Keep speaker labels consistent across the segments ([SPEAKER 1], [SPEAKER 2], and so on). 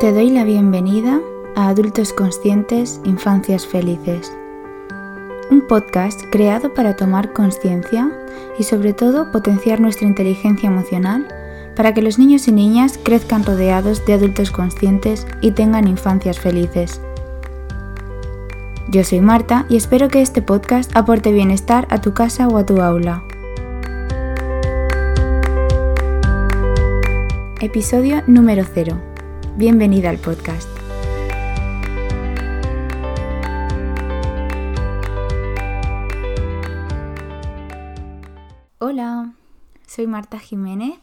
[SPEAKER 1] Te doy la bienvenida a Adultos Conscientes, Infancias Felices. Un podcast creado para tomar conciencia y sobre todo potenciar nuestra inteligencia emocional para que los niños y niñas crezcan rodeados de adultos conscientes y tengan infancias felices. Yo soy Marta y espero que este podcast aporte bienestar a tu casa o a tu aula. Episodio número 0. Bienvenida al podcast. Hola, soy Marta Jiménez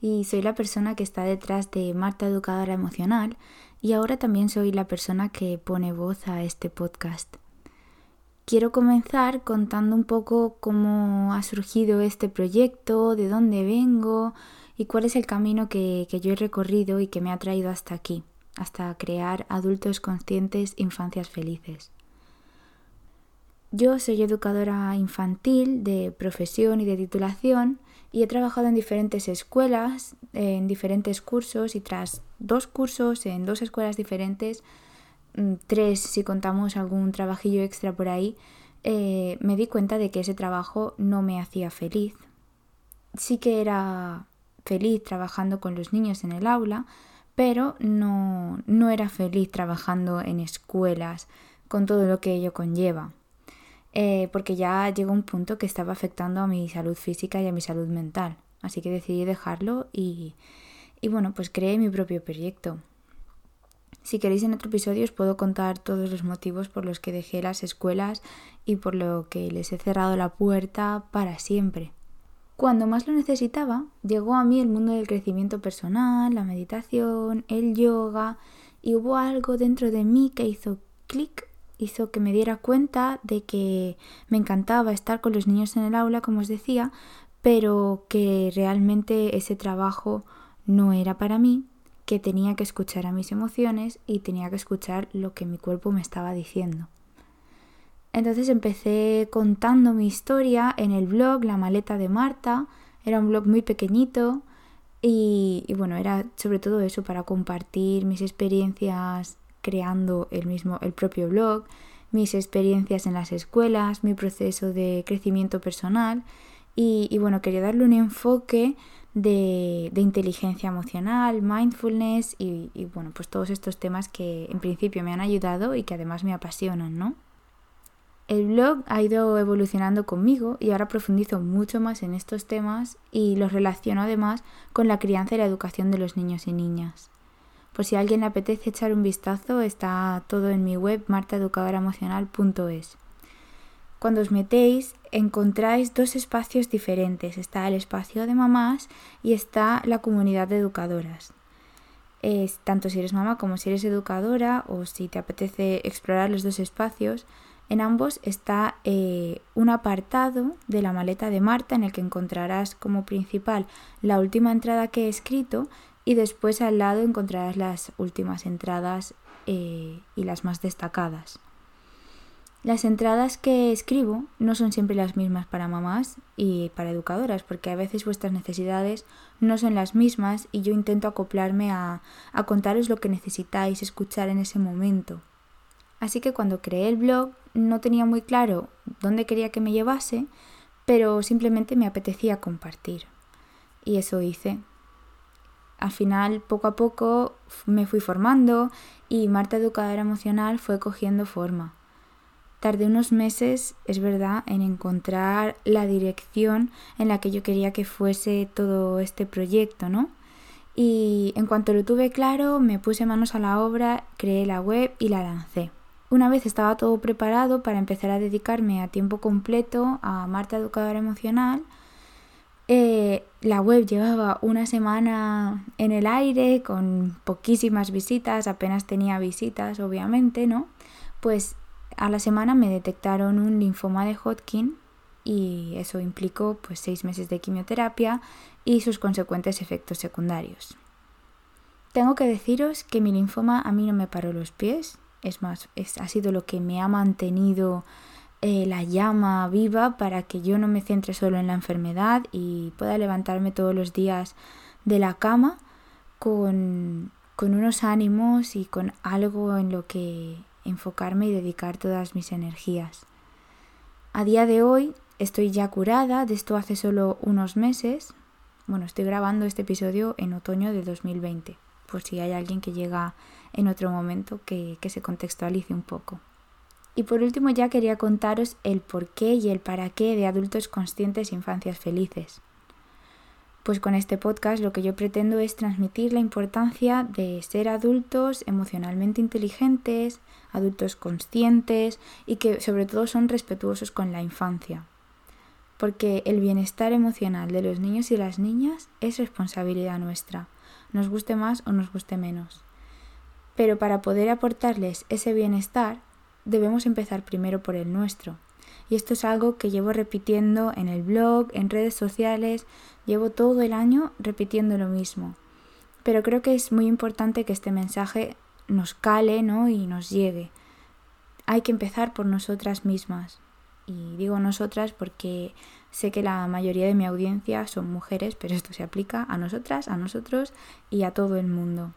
[SPEAKER 1] y soy la persona que está detrás de Marta Educadora Emocional y ahora también soy la persona que pone voz a este podcast. Quiero comenzar contando un poco cómo ha surgido este proyecto, de dónde vengo, y cuál es el camino que, yo he recorrido y que me ha traído hasta aquí, hasta crear adultos conscientes, infancias felices. Yo soy educadora infantil de profesión y de titulación y he trabajado en diferentes escuelas, en diferentes cursos y tras dos cursos en dos escuelas diferentes, mm, tres si contamos algún trabajillo extra por ahí, eh, me di cuenta de que ese trabajo no me hacía feliz. Sí que era feliz trabajando con los niños en el aula, pero no, no era feliz trabajando en escuelas con todo lo que ello conlleva. Eh, porque ya llegó un punto que estaba afectando a mi salud física y a mi salud mental. Así que decidí dejarlo y, y bueno, pues creé mi propio proyecto. Si queréis en otro episodio os puedo contar todos los motivos por los que dejé las escuelas y por lo que les he cerrado la puerta para siempre. Cuando más lo necesitaba, llegó a mí el mundo del crecimiento personal, la meditación, el yoga, y hubo algo dentro de mí que hizo clic, hizo que me diera cuenta de que me encantaba estar con los niños en el aula, como os decía, pero que realmente ese trabajo no era para mí, que tenía que escuchar a mis emociones y tenía que escuchar lo que mi cuerpo me estaba diciendo. Entonces empecé contando mi historia en el blog La maleta de Marta. Era un blog muy pequeñito y, bueno, era sobre todo eso para compartir mis experiencias creando el mismo, el propio blog, mis experiencias en las escuelas, mi proceso de crecimiento personal y, bueno, quería darle un enfoque de, inteligencia emocional, mindfulness y, y bueno, pues todos estos temas que en principio me han ayudado y que además me apasionan, ¿no? El blog ha ido evolucionando conmigo y ahora profundizo mucho más en estos temas y los relaciono además con la crianza y la educación de los niños y niñas. Por si a alguien le apetece echar un vistazo, está todo en mi web martaeducadoraemocional.es. Cuando os metéis encontráis dos espacios diferentes. Está el espacio de mamás y está la comunidad de educadoras. Es, tanto si eres mamá como si eres educadora o si te apetece explorar los dos espacios, en ambos está eh, un apartado de la maleta de Marta en el que encontrarás como principal la última entrada que he escrito y después al lado encontrarás las últimas entradas eh, y las más destacadas. Las entradas que escribo no son siempre las mismas para mamás y para educadoras, porque a veces vuestras necesidades no son las mismas y yo intento acoplarme a, a contaros lo que necesitáis escuchar en ese momento. Así que cuando creé el blog no tenía muy claro dónde quería que me llevase, pero simplemente me apetecía compartir. Y eso hice. Al final, poco a poco, me fui formando y Marta Educadora Emocional fue cogiendo forma. Tardé unos meses, es verdad, en encontrar la dirección en la que yo quería que fuese todo este proyecto, ¿no? Y en cuanto lo tuve claro, me puse manos a la obra, creé la web y la lancé. Una vez estaba todo preparado para empezar a dedicarme a tiempo completo a Marta Educadora Emocional, eh, la web llevaba una semana en el aire con poquísimas visitas, apenas tenía visitas, obviamente, ¿no? Pues a la semana me detectaron un linfoma de Hodgkin y eso implicó pues seis meses de quimioterapia y sus consecuentes efectos secundarios. Tengo que deciros que mi linfoma a mí no me paró los pies, es más, ha sido lo que me ha mantenido eh, la llama viva para que yo no me centre solo en la enfermedad y pueda levantarme todos los días de la cama con, con unos ánimos y con algo en lo que enfocarme y dedicar todas mis energías. A día de hoy estoy ya curada, de esto hace solo unos meses. Bueno, estoy grabando este episodio en otoño de 2020, por si hay alguien que llega en otro momento que, se contextualice un poco. Y por último ya quería contaros el por qué y el para qué de adultos conscientes e infancias felices. Pues con este podcast lo que yo pretendo es transmitir la importancia de ser adultos emocionalmente inteligentes, adultos conscientes y que sobre todo son respetuosos con la infancia. Porque el bienestar emocional de los niños y las niñas es responsabilidad nuestra, nos guste más o nos guste menos. Pero para poder aportarles ese bienestar debemos empezar primero por el nuestro. Y esto es algo que llevo repitiendo en el blog, en redes sociales, llevo todo el año repitiendo lo mismo. Pero creo que es muy importante que este mensaje nos cale ¿no? y nos llegue. Hay que empezar por nosotras mismas. Y digo nosotras porque sé que la mayoría de mi audiencia son mujeres, pero esto se aplica a nosotras, a nosotros y a todo el mundo.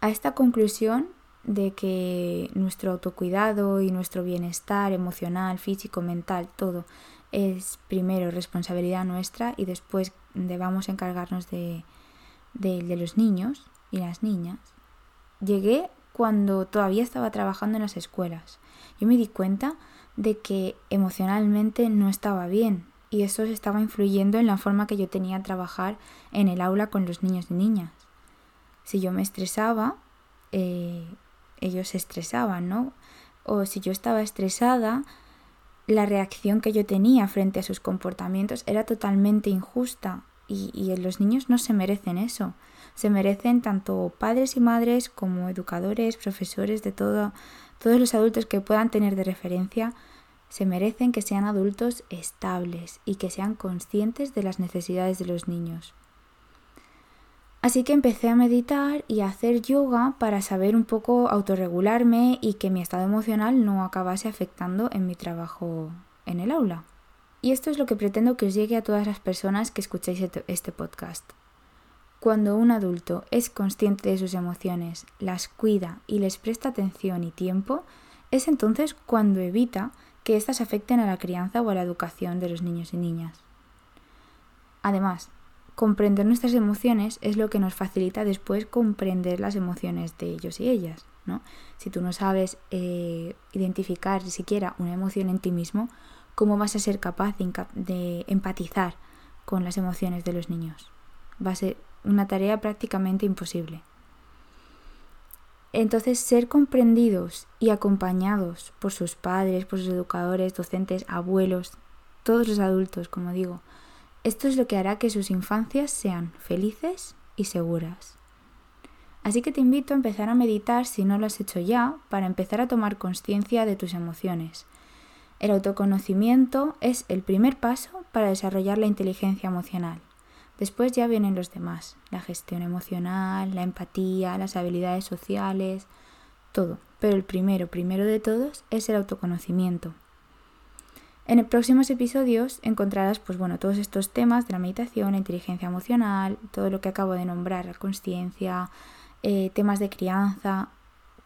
[SPEAKER 1] A esta conclusión de que nuestro autocuidado y nuestro bienestar emocional, físico, mental, todo es primero responsabilidad nuestra y después debamos encargarnos de, de, los niños y las niñas. Llegué cuando todavía estaba trabajando en las escuelas. Yo me di cuenta de que emocionalmente no estaba bien y eso estaba influyendo en la forma que yo tenía de trabajar en el aula con los niños y niñas. Si yo me estresaba, eh, ellos se estresaban, ¿no? O si yo estaba estresada, la reacción que yo tenía frente a sus comportamientos era totalmente injusta y, y, los niños no se merecen eso. Se merecen tanto padres y madres como educadores, profesores, de todo, todos los adultos que puedan tener de referencia, se merecen que sean adultos estables y que sean conscientes de las necesidades de los niños. Así que empecé a meditar y a hacer yoga para saber un poco autorregularme y que mi estado emocional no acabase afectando en mi trabajo en el aula. Y esto es lo que pretendo que os llegue a todas las personas que escuchéis este podcast. Cuando un adulto es consciente de sus emociones, las cuida y les presta atención y tiempo, es entonces cuando evita que éstas afecten a la crianza o a la educación de los niños y niñas. Además, comprender nuestras emociones es lo que nos facilita después comprender las emociones de ellos y ellas. ¿no? Si tú no sabes eh, identificar siquiera una emoción en ti mismo, ¿cómo vas a ser capaz de, empatizar con las emociones de los niños? Va a ser una tarea prácticamente imposible. Entonces, ser comprendidos y acompañados por sus padres, por sus educadores, docentes, abuelos, todos los adultos, como digo, esto es lo que hará que sus infancias sean felices y seguras. Así que te invito a empezar a meditar si no lo has hecho ya, para empezar a tomar conciencia de tus emociones. El autoconocimiento es el primer paso para desarrollar la inteligencia emocional. Después ya vienen los demás, la gestión emocional, la empatía, las habilidades sociales, todo. Pero el primero, primero de todos, es el autoconocimiento. En próximos episodios encontrarás pues bueno, todos estos temas de la meditación, la inteligencia emocional, todo lo que acabo de nombrar, la conciencia, eh, temas de crianza,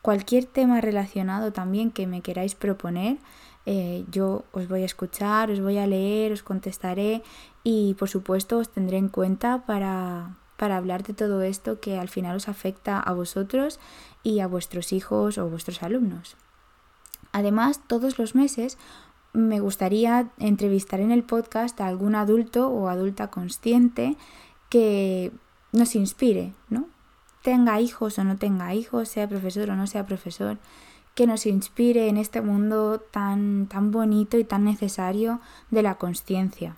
[SPEAKER 1] cualquier tema relacionado también que me queráis proponer, eh, yo os voy a escuchar, os voy a leer, os contestaré y por supuesto os tendré en cuenta para, para hablar de todo esto que al final os afecta a vosotros y a vuestros hijos o vuestros alumnos. Además, todos los meses me gustaría entrevistar en el podcast a algún adulto o adulta consciente que nos inspire, ¿no? Tenga hijos o no tenga hijos, sea profesor o no sea profesor, que nos inspire en este mundo tan, tan bonito y tan necesario de la conciencia.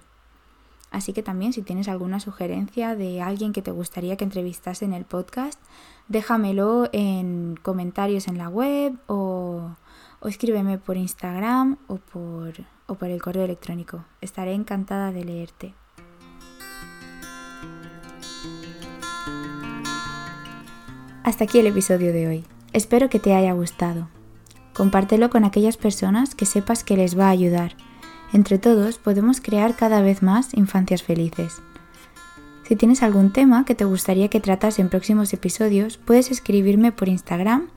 [SPEAKER 1] Así que también si tienes alguna sugerencia de alguien que te gustaría que entrevistase en el podcast, déjamelo en comentarios en la web o o escríbeme por Instagram o por, o por el correo electrónico. Estaré encantada de leerte. Hasta aquí el episodio de hoy. Espero que te haya gustado. Compártelo con aquellas personas que sepas que les va a ayudar. Entre todos podemos crear cada vez más infancias felices. Si tienes algún tema que te gustaría que tratas en próximos episodios, puedes escribirme por Instagram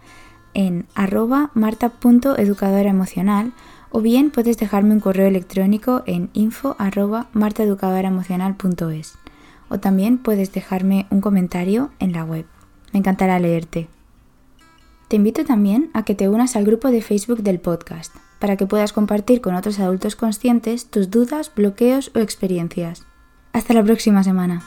[SPEAKER 1] en arroba marta.educadoraemocional o bien puedes dejarme un correo electrónico en info arroba martaeducadoraemocional.es o también puedes dejarme un comentario en la web. Me encantará leerte. Te invito también a que te unas al grupo de Facebook del podcast, para que puedas compartir con otros adultos conscientes tus dudas, bloqueos o experiencias. Hasta la próxima semana.